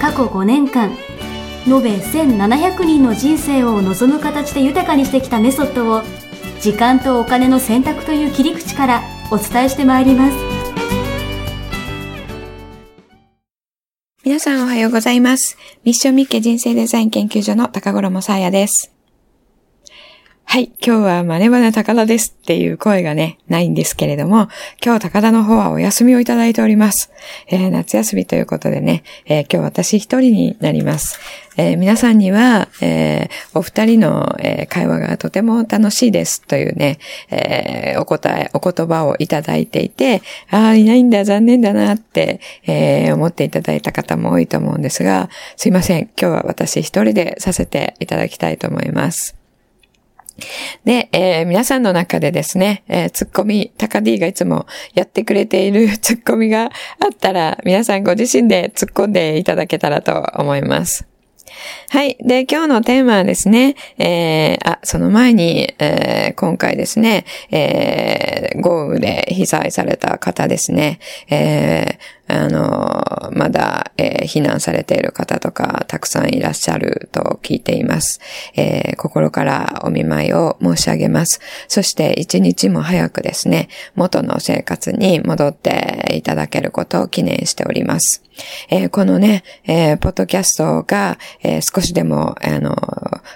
過去5年間延べ1700人の人生を望む形で豊かにしてきたメソッドを時間とお金の選択という切り口からお伝えしてまいります。皆さんおはようございます。ミッションミッケ人生デザイン研究所の高頃もさやです。はい、今日はマネマネ高田ですっていう声がね、ないんですけれども、今日高田の方はお休みをいただいております。えー、夏休みということでね、えー、今日私一人になります。えー、皆さんには、えお二人の、え会話がとても楽しいですというね、えお答え、お言葉をいただいていて、ああ、いないんだ、残念だなって、え思っていただいた方も多いと思うんですが、すいません。今日は私一人でさせていただきたいと思います。で、えー、皆さんの中でですね、えー、ツッコミ、タカディがいつもやってくれている ツッコミがあったら、皆さんご自身で突っ込んでいただけたらと思います。はい。で、今日のテーマはですね、えー、あ、その前に、えー、今回ですね、えー、豪雨で被災された方ですね、えー、あの、まだ、えー、避難されている方とかたくさんいらっしゃると聞いています。えー、心からお見舞いを申し上げます。そして一日も早くですね、元の生活に戻っていただけることを記念しております。えー、このね、えー、ポッドキャストが、えー、少しでも、あの、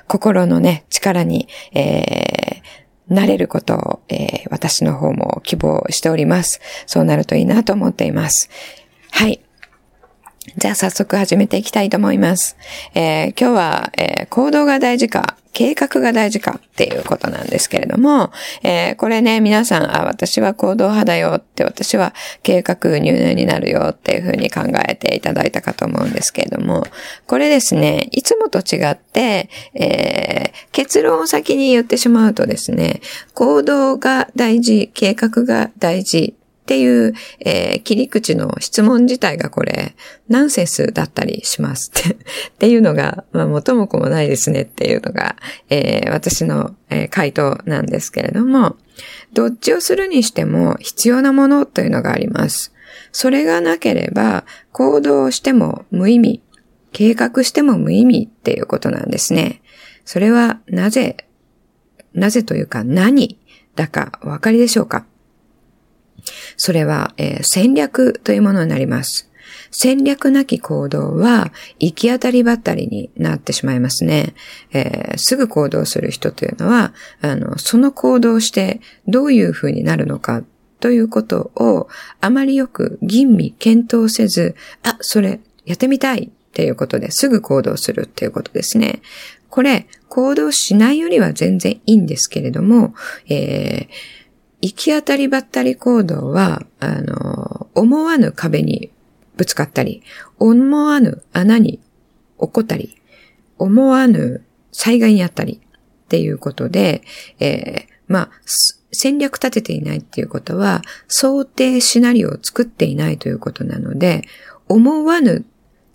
心のね、力に、えーなれることを、えー、私の方も希望しております。そうなるといいなと思っています。はい。じゃあ早速始めていきたいと思います。えー、今日は、えー、行動が大事か、計画が大事かっていうことなんですけれども、えー、これね、皆さん、あ、私は行動派だよって、私は計画入念になるよっていうふうに考えていただいたかと思うんですけれども、これですね、いつもと違って、えー、結論を先に言ってしまうとですね、行動が大事、計画が大事っていう、えー、切り口の質問自体がこれ、ナンセンスだったりしますって っていうのが、まあ、元も子もないですねっていうのが、えー、私の、えー、回答なんですけれども、どっちをするにしても必要なものというのがあります。それがなければ、行動しても無意味、計画しても無意味っていうことなんですね。それはなぜ、なぜというか何だかお分かりでしょうか？それは、えー、戦略というものになります。戦略なき行動は行き当たりばったりになってしまいますね。えー、すぐ行動する人というのは、あの、その行動してどういう風になるのかということをあまりよく吟味検討せず、あ、それやってみたいっていうことですぐ行動するっていうことですね。これ、行動しないよりは全然いいんですけれども、えー行き当たりばったり行動は、あの、思わぬ壁にぶつかったり、思わぬ穴に起こったり、思わぬ災害にあったりっていうことで、えー、まあ、戦略立てていないっていうことは、想定シナリオを作っていないということなので、思わぬ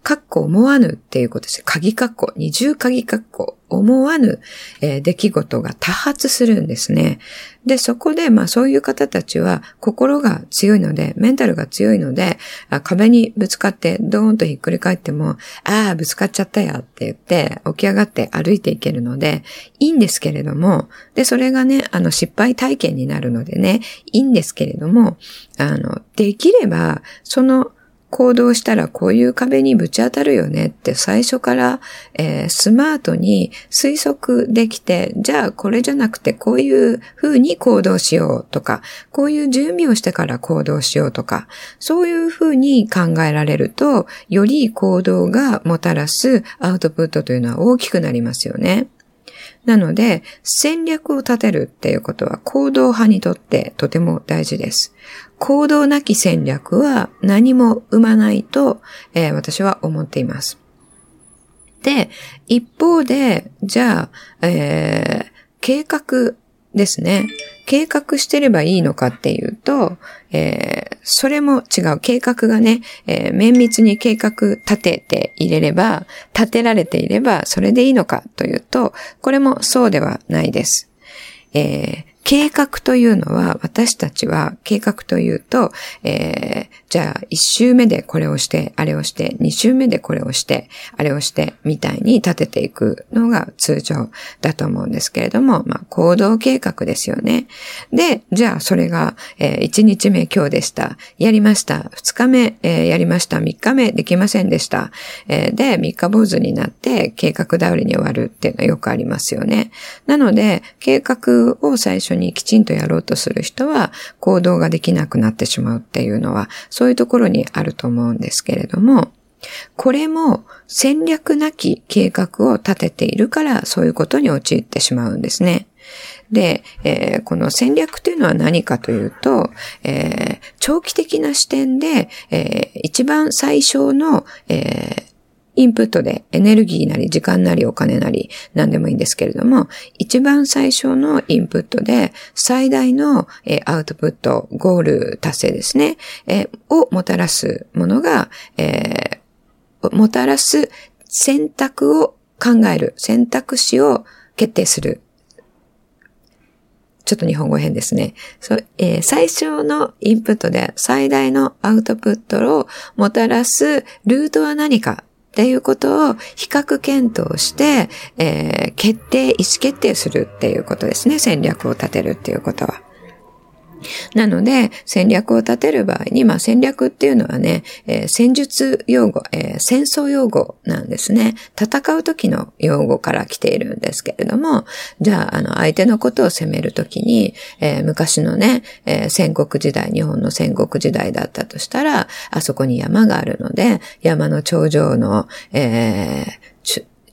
かっこ思わぬっていうことです。鍵かっこ、二重鍵かっこ、思わぬ、えー、出来事が多発するんですね。で、そこで、まあそういう方たちは心が強いので、メンタルが強いので、あ壁にぶつかってドーンとひっくり返っても、ああ、ぶつかっちゃったやって言って、起き上がって歩いていけるので、いいんですけれども、で、それがね、あの失敗体験になるのでね、いいんですけれども、あの、できれば、その、行動したらこういう壁にぶち当たるよねって最初から、えー、スマートに推測できて、じゃあこれじゃなくてこういう風に行動しようとか、こういう準備をしてから行動しようとか、そういう風に考えられると、より行動がもたらすアウトプットというのは大きくなりますよね。なので、戦略を立てるっていうことは行動派にとってとても大事です。行動なき戦略は何も生まないと、えー、私は思っています。で、一方で、じゃあ、えー、計画ですね。計画してればいいのかっていうと、えー、それも違う。計画がね、えー、綿密に計画立てていれれば、立てられていれば、それでいいのかというと、これもそうではないです。えー、計画というのは、私たちは計画というと、えー、じゃあ一周目でこれをして、あれをして、二周目でこれをして、あれをして、みたいに立てていくのが通常だと思うんですけれども、まあ行動計画ですよね。で、じゃあそれが、えー、1日目今日でした。やりました。二日目、えー、やりました。三日目できませんでした。えー、で、三日坊主になって計画通りに終わるっていうのはよくありますよね。なので、計画を最初ににきちんとやろうとする人は行動ができなくなってしまうっていうのは、そういうところにあると思うんですけれども、これも戦略なき計画を立てているからそういうことに陥ってしまうんですね。で、えー、この戦略というのは何かというと、えー、長期的な視点で、えー、一番最小の、えインプットでエネルギーなり時間なりお金なり何でもいいんですけれども、一番最初のインプットで最大のアウトプット、ゴール達成ですね、をもたらすものが、えー、もたらす選択を考える、選択肢を決定する。ちょっと日本語変ですね。そえー、最初のインプットで最大のアウトプットをもたらすルートは何かっていうことを比較検討して、えー、決定、意思決定するっていうことですね。戦略を立てるっていうことは。なので、戦略を立てる場合に、まあ戦略っていうのはね、えー、戦術用語、えー、戦争用語なんですね。戦う時の用語から来ているんですけれども、じゃあ、あの、相手のことを攻めるときに、えー、昔のね、え戦国時代、日本の戦国時代だったとしたら、あそこに山があるので、山の頂上の、えー、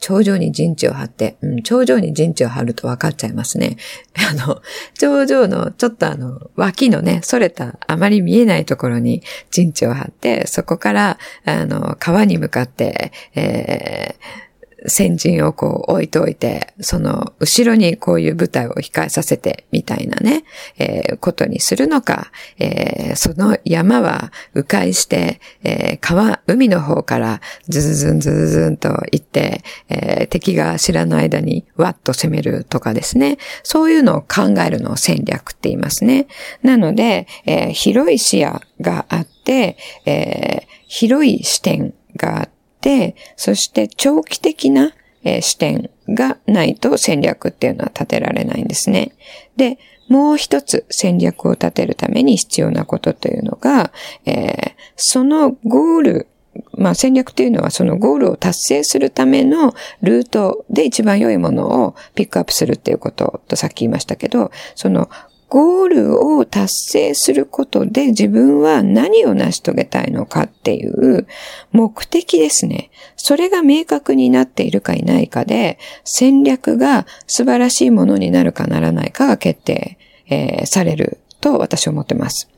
頂上に陣地を張って、うん、頂上に陣地を張ると分かっちゃいますね。あの、頂上のちょっとあの、脇のね、それた、あまり見えないところに陣地を張って、そこから、あの、川に向かって、えー先陣をこう置いておいて、その後ろにこういう舞台を控えさせてみたいなね、えー、ことにするのか、えー、その山は迂回して、えー、川、海の方からズズズンズズズンと行って、えー、敵が知らない間にわっと攻めるとかですね。そういうのを考えるのを戦略って言いますね。なので、えー、広い視野があって、えー、広い視点があって、て、そして長期的な、えー、視点がないと戦略っていうのは立てられないんですね。で、もう一つ戦略を立てるために必要なことというのが、えー、そのゴール、まあ戦略というのはそのゴールを達成するためのルートで一番良いものをピックアップするっていうこととさっき言いましたけど、そのゴールを達成することで自分は何を成し遂げたいのかっていう目的ですね。それが明確になっているかいないかで戦略が素晴らしいものになるかならないかが決定、えー、されると私は思ってます。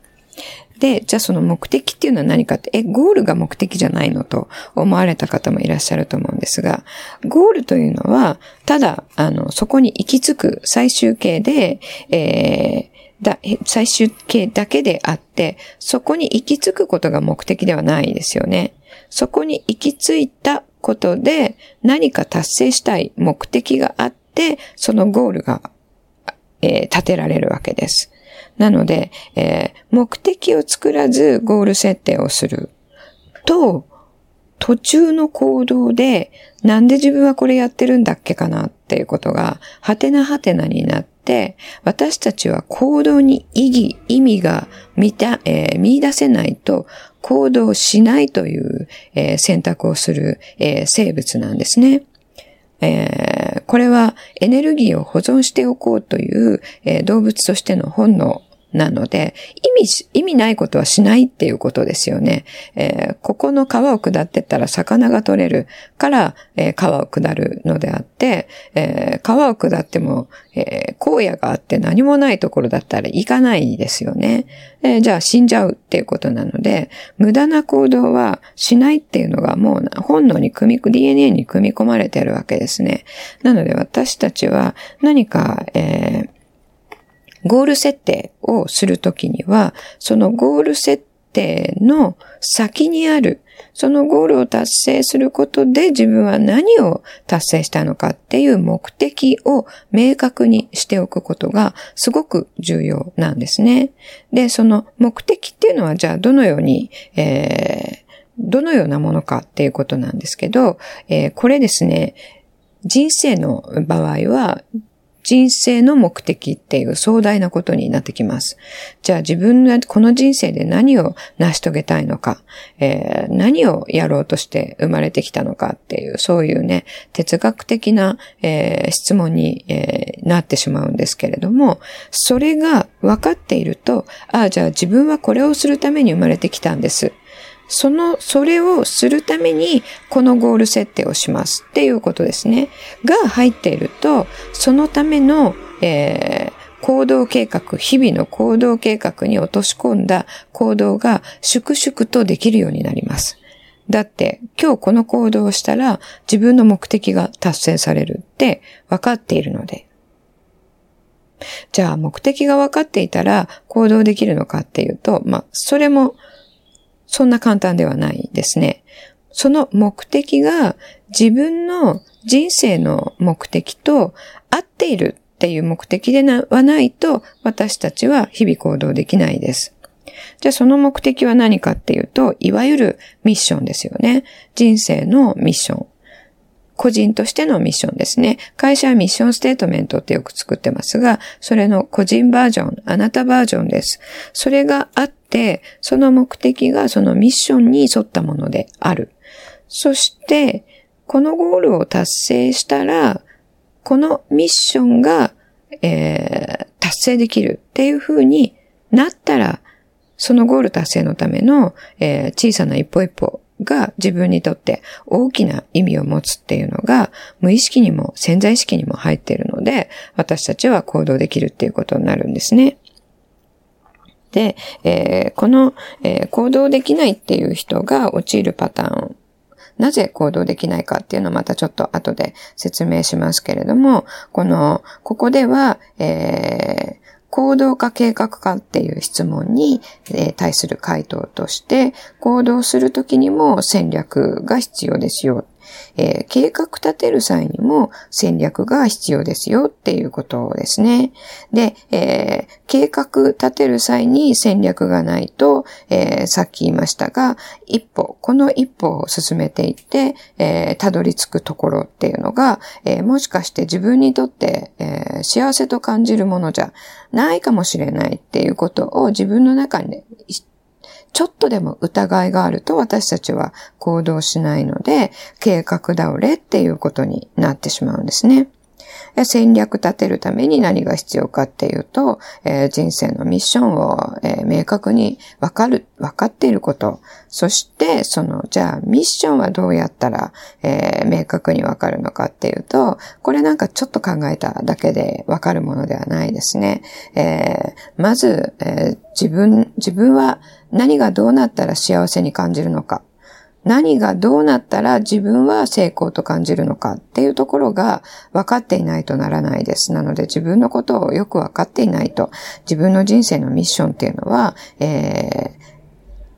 で、じゃあその目的っていうのは何かって、え、ゴールが目的じゃないのと思われた方もいらっしゃると思うんですが、ゴールというのは、ただ、あの、そこに行き着く最終形で、えー、だ、最終形だけであって、そこに行き着くことが目的ではないですよね。そこに行き着いたことで何か達成したい目的があって、そのゴールが、えー、立てられるわけです。なので、えー、目的を作らずゴール設定をすると、途中の行動で、なんで自分はこれやってるんだっけかなっていうことが、はてなはてなになって、私たちは行動に意義、意味が見た、えー、見出せないと行動しないという、えー、選択をする、えー、生物なんですね。えー、これはエネルギーを保存しておこうという、えー、動物としての本能なので、意味、意味ないことはしないっていうことですよね。えー、ここの川を下ってったら魚が取れるから、えー、川を下るのであって、えー、川を下っても、え荒野があって何もないところだったら行かないですよね。えじゃあ死んじゃうっていうことなので、無駄な行動はしないっていうのがもう本能に組み、DNA に組み込まれてるわけですね。なので私たちは何か、えーゴール設定をするときには、そのゴール設定の先にある、そのゴールを達成することで自分は何を達成したのかっていう目的を明確にしておくことがすごく重要なんですね。で、その目的っていうのはじゃあどのように、えー、どのようなものかっていうことなんですけど、えー、これですね、人生の場合は人生の目的っていう壮大なことになってきます。じゃあ自分がこの人生で何を成し遂げたいのか、えー、何をやろうとして生まれてきたのかっていう、そういうね、哲学的な、えー、質問に、えー、なってしまうんですけれども、それが分かっていると、ああ、じゃあ自分はこれをするために生まれてきたんです。その、それをするために、このゴール設定をしますっていうことですね。が入っていると、そのための、えー、行動計画、日々の行動計画に落とし込んだ行動が粛々とできるようになります。だって、今日この行動をしたら自分の目的が達成されるって分かっているので。じゃあ目的が分かっていたら行動できるのかっていうと、まあ、それもそんな簡単ではないですね。その目的が自分の人生の目的と合っているっていう目的ではないと私たちは日々行動できないです。じゃあその目的は何かっていうと、いわゆるミッションですよね。人生のミッション。個人としてのミッションですね。会社はミッションステートメントってよく作ってますが、それの個人バージョン、あなたバージョンです。それがあって、その目的がそのミッションに沿ったものである。そして、このゴールを達成したら、このミッションが、えー、達成できるっていう風になったら、そのゴール達成のための、えー、小さな一歩一歩が自分にとって大きな意味を持つっていうのが無意識にも潜在意識にも入っているので私たちは行動できるっていうことになるんですね。で、えー、この、えー、行動できないっていう人が陥るパターンなぜ行動できないかっていうのをまたちょっと後で説明しますけれども、この、ここでは、えー、行動か計画かっていう質問に、え対する回答として、行動するときにも戦略が必要ですよえー、計画立てる際にも戦略が必要ですよっていうことですね。で、えー、計画立てる際に戦略がないと、えー、さっき言いましたが、一歩、この一歩を進めていって、えたどり着くところっていうのが、えもしかして自分にとって、え幸せと感じるものじゃないかもしれないっていうことを自分の中にちょっとでも疑いがあると私たちは行動しないので、計画倒れっていうことになってしまうんですね。戦略立てるために何が必要かっていうと、えー、人生のミッションを、えー、明確にわかる、わかっていること。そして、その、じゃあミッションはどうやったら、えー、明確にわかるのかっていうと、これなんかちょっと考えただけでわかるものではないですね。えまず、え自分、自分は何がどうなったら幸せに感じるのか。何がどうなったら自分は成功と感じるのかっていうところが分かっていないとならないです。なので自分のことをよく分かっていないと、自分の人生のミッションっていうのは、えー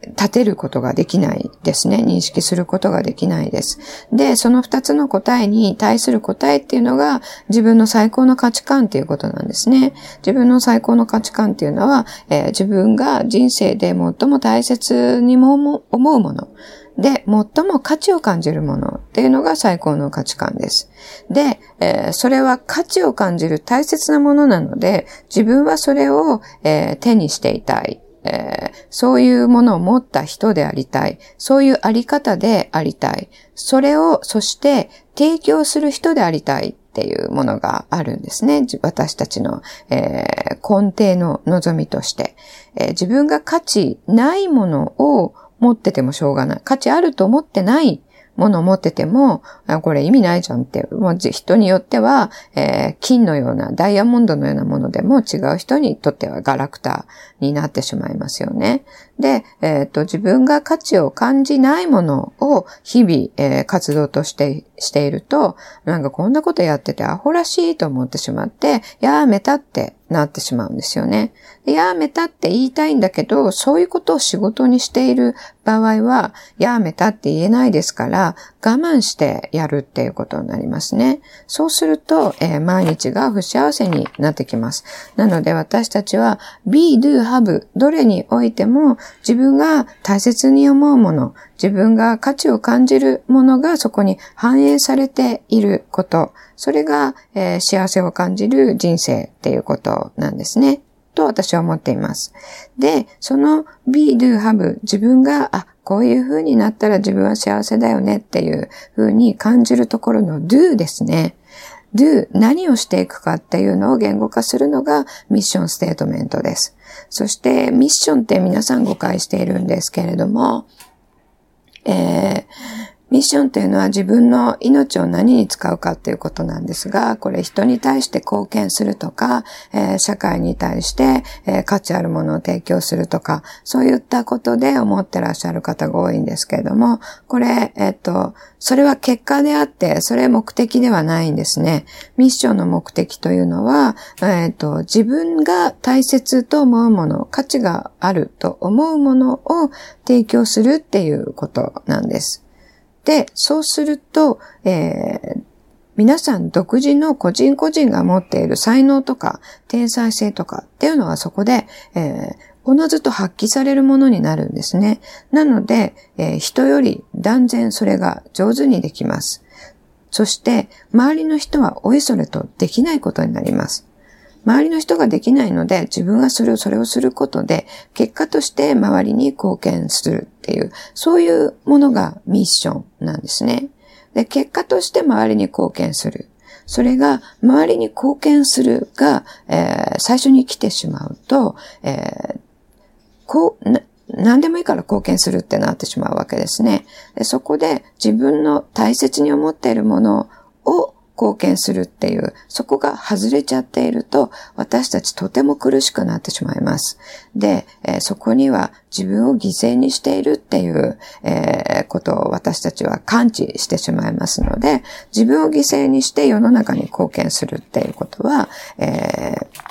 立てることができないですね。認識することができないです。で、その二つの答えに対する答えっていうのが自分の最高の価値観っていうことなんですね。自分の最高の価値観っていうのは、えー、自分が人生で最も大切にも思うもの。で、最も価値を感じるものっていうのが最高の価値観です。で、えー、それは価値を感じる大切なものなので、自分はそれを、えー、手にしていたい。えー、そういうものを持った人でありたい。そういうあり方でありたい。それを、そして提供する人でありたいっていうものがあるんですね。私たちの、えー、根底の望みとして、えー、自分が価値ないものを持っててもしょうがない。価値あると思ってないものを持ってても、これ意味ないじゃんって、もう人によっては、えー、金のような、ダイヤモンドのようなものでも違う人にとってはガラクタになってしまいますよね。で、えっ、ー、と、自分が価値を感じないものを日々、えー、活動としてしていると、なんかこんなことやっててアホらしいと思ってしまって、やめたってなってしまうんですよね。でやめたって言いたいんだけど、そういうことを仕事にしている場合は、やめたって言えないですから、我慢してやるっていうことになりますね。そうすると、えー、毎日が不幸せになってきます。なので私たちは、be, do, have どれにおいても自分が大切に思うもの、自分が価値を感じるものがそこに反映されていること、それが、えー、幸せを感じる人生っていうことなんですね。と私は思っています。で、その be, do, have 自分が、あ、こういう風になったら自分は幸せだよねっていう風に感じるところの do ですね。Do 何をしていくかっていうのを言語化するのがミッションステートメントです。そしてミッションって皆さん誤解しているんですけれども、えー、ミッションというのは自分の命を何に使うかということなんですが、これ人に対して貢献するとか、えー、社会に対して、えー、価値あるものを提供するとか、そういったことで思ってらっしゃる方が多いんですけれども、これ、えっ、と、それは結果であって、それ目的ではないんですね。ミッションの目的というのは、えっ、と、自分が大切と思うもの、価値があると思うものを提供するっていうことなんです。で、そうすると、えー、皆さん独自の個人個人が持っている才能とか天才性とかっていうのはそこで、えー、おのずと発揮されるものになるんですね。なので、えー、人より断然それが上手にできます。そして、周りの人はおいそれとできないことになります。周りの人ができないので、自分がそれを、それをすることで、結果として周りに貢献するっていう、そういうものがミッションなんですね。で、結果として周りに貢献する。それが、周りに貢献するが、えー、最初に来てしまうと、えー、こう、何でもいいから貢献するってなってしまうわけですね。でそこで自分の大切に思っているものを貢献するっていう、そこが外れちゃっていると、私たちとても苦しくなってしまいます。で、えー、そこには自分を犠牲にしているっていう、えー、ことを私たちは感知してしまいますので、自分を犠牲にして世の中に貢献するっていうことは、えー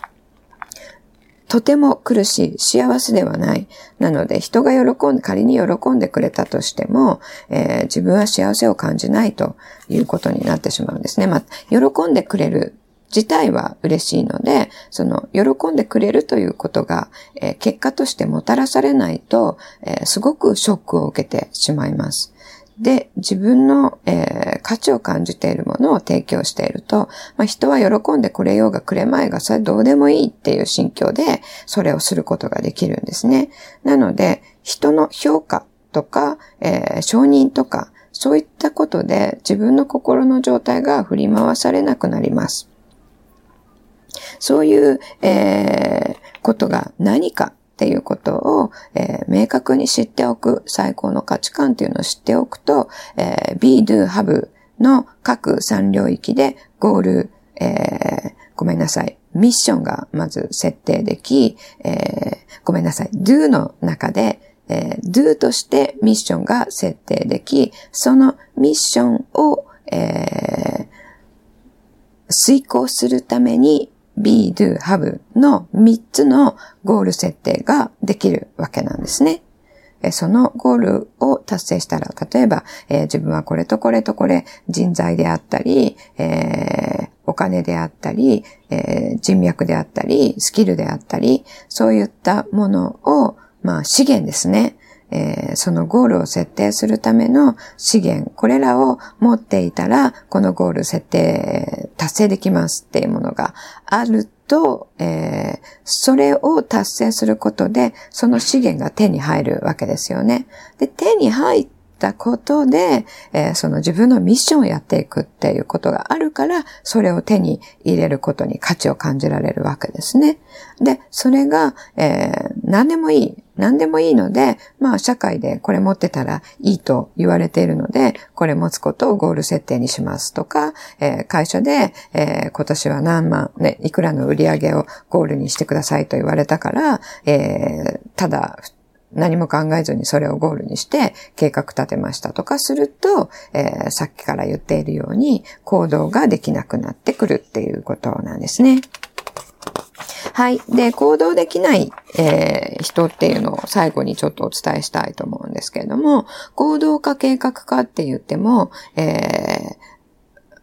とても苦しい、幸せではない。なので、人が喜んで、仮に喜んでくれたとしても、えー、自分は幸せを感じないということになってしまうんですね。まあ、喜んでくれる自体は嬉しいので、その、喜んでくれるということが、えー、結果としてもたらされないと、えー、すごくショックを受けてしまいます。で、自分の、えー、価値を感じているものを提供していると、まあ、人は喜んでくれようがくれまいが、それどうでもいいっていう心境で、それをすることができるんですね。なので、人の評価とか、えー、承認とか、そういったことで自分の心の状態が振り回されなくなります。そういう、えー、ことが何かっていうことを、えー、明確に知っておく、最高の価値観っていうのを知っておくと、えー、be, do, have の各三領域でゴール、えー、ごめんなさい。ミッションがまず設定でき、えー、ごめんなさい。do の中で、えー、do としてミッションが設定でき、そのミッションを、えー、遂行するために be, do, have の3つのゴール設定ができるわけなんですね。そのゴールを達成したら、例えば、えー、自分はこれとこれとこれ人材であったり、えー、お金であったり、えー、人脈であったり、スキルであったり、そういったものを、まあ資源ですね。えー、そのゴールを設定するための資源、これらを持っていたら、このゴール設定達成できますっていうものがあると、えー、それを達成することで、その資源が手に入るわけですよね。で、手に入っったことで、えー、その自分のミッションをやっていくっていうことがあるから、それを手に入れることに価値を感じられるわけですね。で、それが、えー、何でもいい。何でもいいので、まあ社会でこれ持ってたらいいと言われているので、これ持つことをゴール設定にしますとか、えー、会社で、えー、今年は何万、ね、いくらの売り上げをゴールにしてくださいと言われたから、えー、ただ、何も考えずにそれをゴールにして計画立てましたとかすると、えー、さっきから言っているように行動ができなくなってくるっていうことなんですね。はい。で、行動できない、えー、人っていうのを最後にちょっとお伝えしたいと思うんですけれども、行動か計画かって言っても、えー、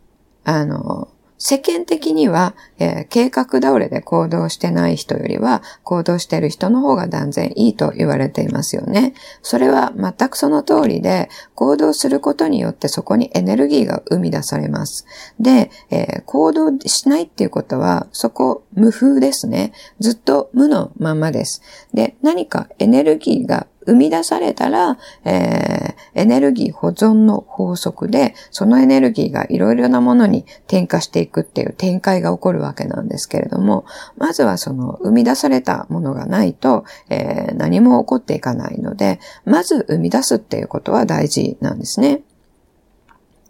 あの、世間的には、えー、計画倒れで行動してない人よりは行動してる人の方が断然いいと言われていますよね。それは全くその通りで、行動することによってそこにエネルギーが生み出されます。で、えー、行動しないっていうことは、そこ無風ですね。ずっと無のままです。で、何かエネルギーが生み出されたら、えー、エネルギー保存の法則で、そのエネルギーがいろいろなものに転化していくっていう展開が起こるわけなんですけれども、まずはその生み出されたものがないと、えー、何も起こっていかないので、まず生み出すっていうことは大事なんですね。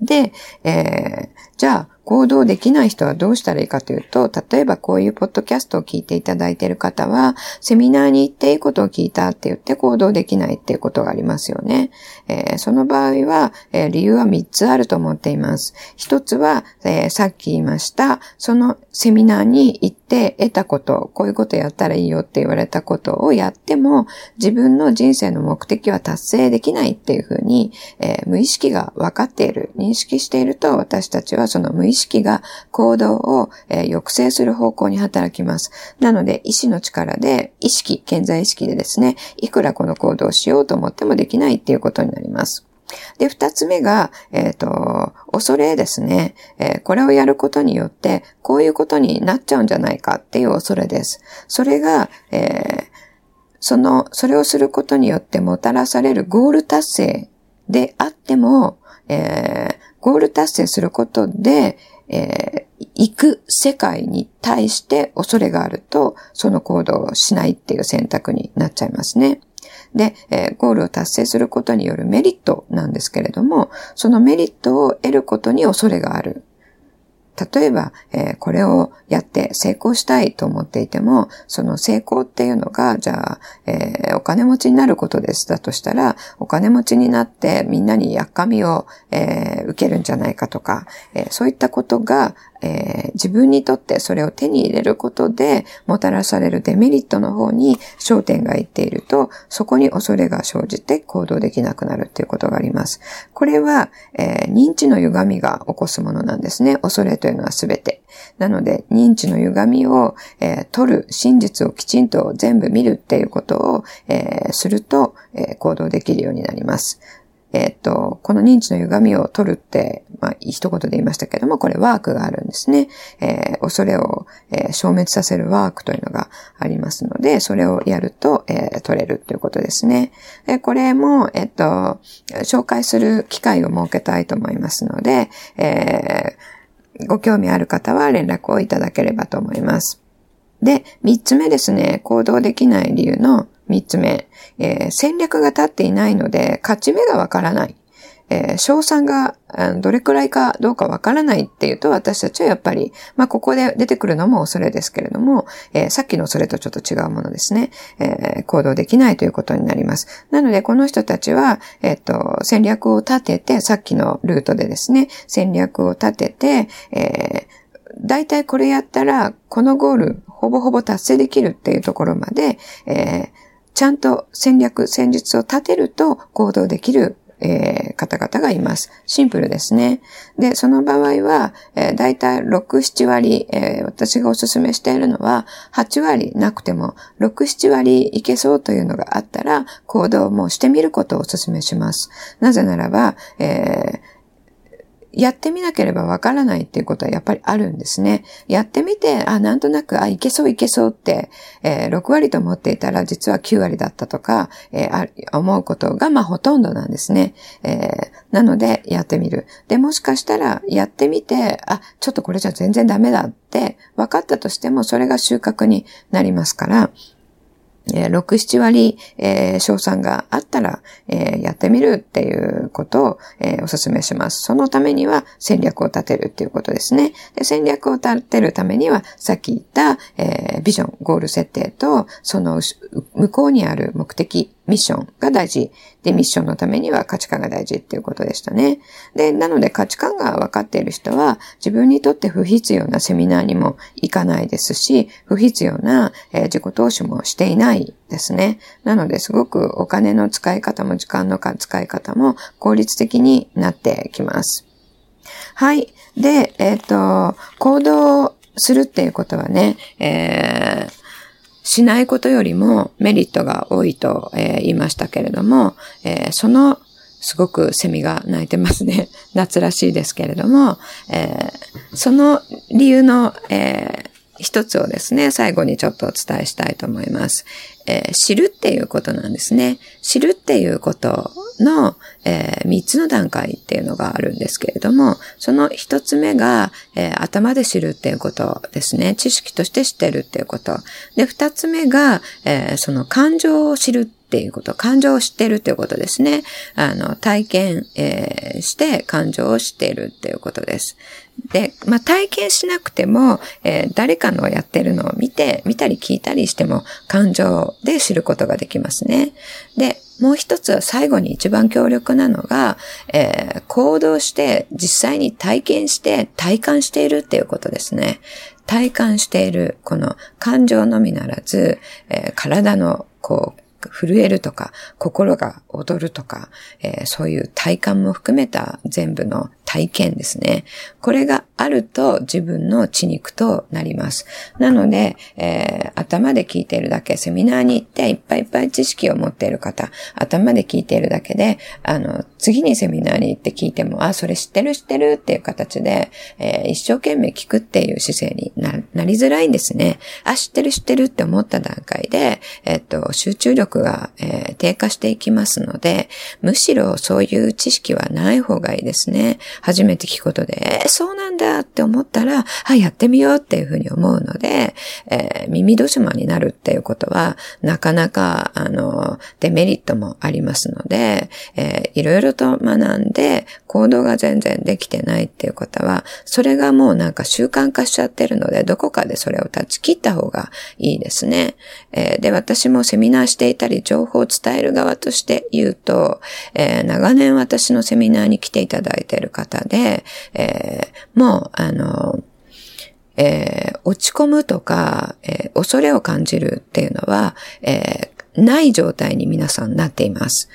で、えー、じゃあ、行動できない人はどうしたらいいかというと、例えばこういうポッドキャストを聞いていただいている方は、セミナーに行っていいことを聞いたって言って行動できないっていうことがありますよね。えー、その場合は、えー、理由は3つあると思っています。1つは、えー、さっき言いました、そのセミナーに行って得たこと、こういうことやったらいいよって言われたことをやっても、自分の人生の目的は達成できないっていうふうに、え無意識が分かっている、認識していると、私たちはその無意識識が行動を、え抑制する方向に働きます。なので、意志の力で、意識、健在意識でですね、いくらこの行動をしようと思ってもできないっていうことになります。で、二つ目が、えっ、ー、と、恐れですね、えー、これをやることによって、こういうことになっちゃうんじゃないかっていう恐れです。それが、えー、その、それをすることによってもたらされるゴール達成であっても、えー、ゴール達成することで、えー、行く世界に対して恐れがあると、その行動をしないっていう選択になっちゃいますね。で、えー、ゴールを達成することによるメリットなんですけれども、そのメリットを得ることに恐れがある。例えば、えー、これをやって成功したいと思っていても、その成功っていうのが、じゃあ、えー、お金持ちになることです。だとしたら、お金持ちになってみんなにやっかみを、えー、受けるんじゃないかとか、えそういったことが、えー、自分にとってそれを手に入れることでもたらされるデメリットの方に焦点がいっていると、そこに恐れが生じて行動できなくなるっていうことがあります。これは、えー、認知の歪みが起こすものなんですね。恐れというのはすべて。なので、認知の歪みを、えー、取る、真実をきちんと全部見るっていうことを、えー、すると、えー、行動できるようになります。えっ、と、この認知の歪みを取るって、まあ、一言で言いましたけども、これワークがあるんですね。えー、恐れを、えー、消滅させるワークというのがありますので、それをやると、えー、取れるということですね。でこれも、えっ、と、紹介する機会を設けたいと思いますので、えご興味ある方は連絡をいただければと思います。で、三つ目ですね、行動できない理由の三つ目、えー、戦略が立っていないので、勝ち目がわからない。えー、賞賛がどれくらいかどうかわからないっていうと、私たちはやっぱり、まあ、ここで出てくるのも恐れですけれども、えー、さっきの恐れとちょっと違うものですね。えー、行動できないということになります。なので、この人たちは、えっ、と、戦略を立てて、さっきのルートでですね、戦略を立てて、えー、大体これやったら、このゴール、ほぼほぼ達成できるっていうところまで、えーちゃんと戦略、戦術を立てると行動できるえー、方々がいます。シンプルですね。で、その場合は、えー、だいたい6、7割、えー、私がお勧めしているのは、8割なくても、6、7割いけそうというのがあったら、行動もしてみることをお勧めします。なぜならば、えーやってみなければわからないっていうことはやっぱりあるんですね。やってみて、あ、なんとなく、あ、いけそういけそうって、えー、6割と思っていたら実は9割だったとか、えー、思うことがまあほとんどなんですね。えー、なので、やってみる。で、もしかしたら、やってみて、あ、ちょっとこれじゃ全然ダメだって分かったとしても、それが収穫になりますから、え、6、7割、えー、賞賛があったら、えー、やってみるっていうことを、えー、お勧めします。そのためには戦略を立てるっていうことですね。で戦略を立てるためには、さっき言った、えー、ビジョン、ゴール設定と、その向こうにある目的、ミッションが大事。で、ミッションのためには価値観が大事っていうことでしたね。で、なので価値観が分かっている人は、自分にとって不必要なセミナーにも行かないですし、不必要な、えー、自己投資もしていないですね。なので、すごくお金の使い方も時間の使い方も効率的になってきます。はい。で、えっ、ー、と、行動するっていうことはね、えーしないことよりもメリットが多いと、えー、言いましたけれども、えー、そのすごくセミが鳴いてますね。夏らしいですけれども、えー、その理由の、えー、一つをですね、最後にちょっとお伝えしたいと思います。えー、知るっていうことなんですね。知るっていうことの、えー、3つの段階っていうのがあるんですけれども、その1つ目が、えー、頭で知るっていうことですね。知識として知ってるっていうこと。で、2つ目が、えー、その感情を知るっていうこと、感情を知ってるっていうことですね。あの、体験、えー、して感情を知っているっていうことです。で、まあ、体験しなくても、えー、誰かのやってるのを見て、見たり聞いたりしても感情で知ることができますね。で、もう一つは最後に一番強力なのが、えー、行動して実際に体験して体感しているっていうことですね。体感している、この感情のみならず、えー、体のこう、震えるとか、心が踊るとか、えー、そういう体感も含めた全部の体験ですね。これがあると自分の血肉となります。なので、えー、頭で聞いているだけ、セミナーに行っていっぱいいっぱい知識を持っている方、頭で聞いているだけで、あの、次にセミナーに行って聞いても、あ、それ知ってる知ってるっていう形で、えー、一生懸命聞くっていう姿勢になりづらいんですね。あ、知ってる知ってるって思った段階で、えっと、集中力が、えー、低下していきますので、むしろそういう知識はない方がいいですね。初めて聞くことで、えー、そうなんだって思ったら、はい、やってみようっていうふうに思うので、えー、耳戸島になるっていうことは、なかなか、あの、デメリットもありますので、えー、いろいろと学んで、行動が全然できてないっていうことは、それがもうなんか習慣化しちゃってるので、どこかでそれを断ち切った方がいいですね。えー、で、私もセミナーしていたり、情報を伝える側として言うと、えー、長年私のセミナーに来ていただいている方で、えー、もう、あの、えー、落ち込むとか、えー、恐れを感じるっていうのは、えー、ない状態に皆さんなっています。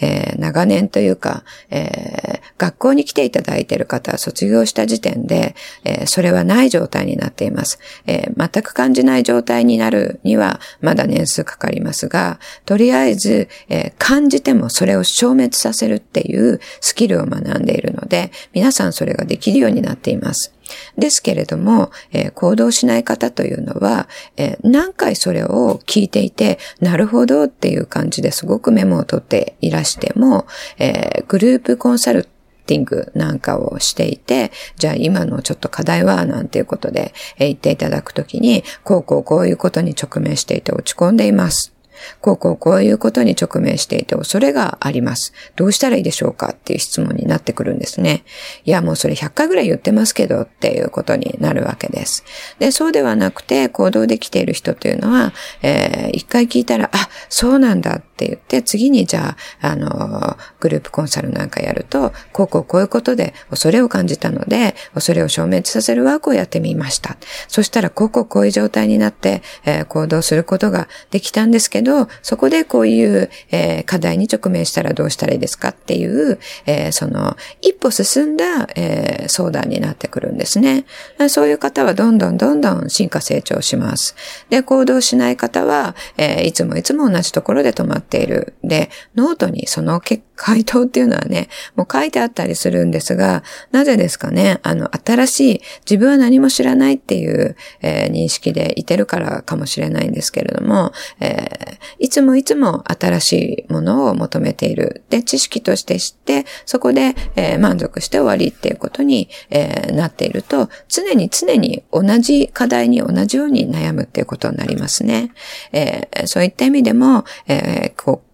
えー、長年というか、えー、学校に来ていただいている方は卒業した時点で、えー、それはない状態になっています、え全く感じない状態になるにはまだ年数かかりますが、とりあえず、え感じてもそれを消滅させるっていうスキルを学んでいるので、皆さんそれができるようになっています。ですけれども、えー、行動しない方というのは、えー、何回それを聞いていて、なるほどっていう感じですごくメモを取っていらしても、えー、グループコンサルティングなんかをしていて、じゃあ今のちょっと課題はなんていうことで、え言っていただくときに、こうこうこういうことに直面していて落ち込んでいます。こうこうこういうことに直面していて恐れがあります。どうしたらいいでしょうかっていう質問になってくるんですね。いや、もうそれ100回ぐらい言ってますけどっていうことになるわけです。で、そうではなくて行動できている人というのは、えー、一回聞いたら、あ、そうなんだって言って、次にじゃあ、あの、グループコンサルなんかやると、こうこうこういうことで恐れを感じたので、恐れを消滅させるワークをやってみました。そしたら、こうこうこういう状態になって、えー、行動することができたんですけど、どそこでこういう、えー、課題に直面したらどうしたらいいですかっていう、えー、その、一歩進んだ、えー、相談になってくるんですね。そういう方はどんどんどんどん進化成長します。で、行動しない方は、えー、いつもいつも同じところで止まっている。で、ノートにその結回答っていうのはね、もう書いてあったりするんですが、なぜですかね、あの、新しい、自分は何も知らないっていう、えー、認識でいてるからかもしれないんですけれども、えー、いつもいつも新しいものを求めている。で、知識として知って、そこで、えー、満足して終わりっていうことに、えなっていると、常に常に同じ課題に同じように悩むっていうことになりますね。えそういった意味でも、えこう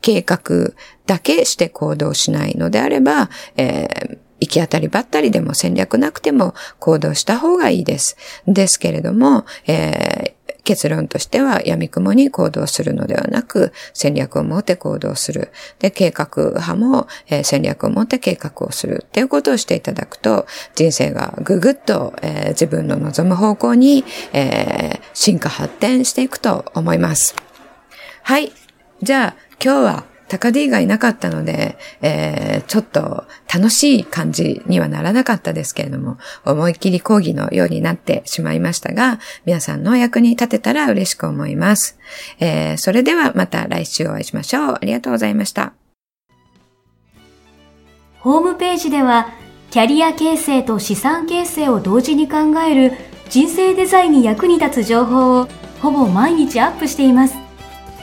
計画だけして行動しないのであれば、えー行き当たりばったりでも戦略なくても行動した方がいいです。ですけれども、えー、結論としては闇雲に行動するのではなく、戦略を持って行動する。で、計画派も、えー、戦略を持って計画をするっていうことをしていただくと、人生がぐぐっと、えー、自分の望む方向に、えー、進化発展していくと思います。はい。じゃあ、今日は高 D がいなかったので、えー、ちょっと楽しい感じにはならなかったですけれども、思いっきり講義のようになってしまいましたが、皆さんの役に立てたら嬉しく思います。えー、それではまた来週お会いしましょう。ありがとうございました。ホームページでは、キャリア形成と資産形成を同時に考える人生デザインに役に立つ情報をほぼ毎日アップしています。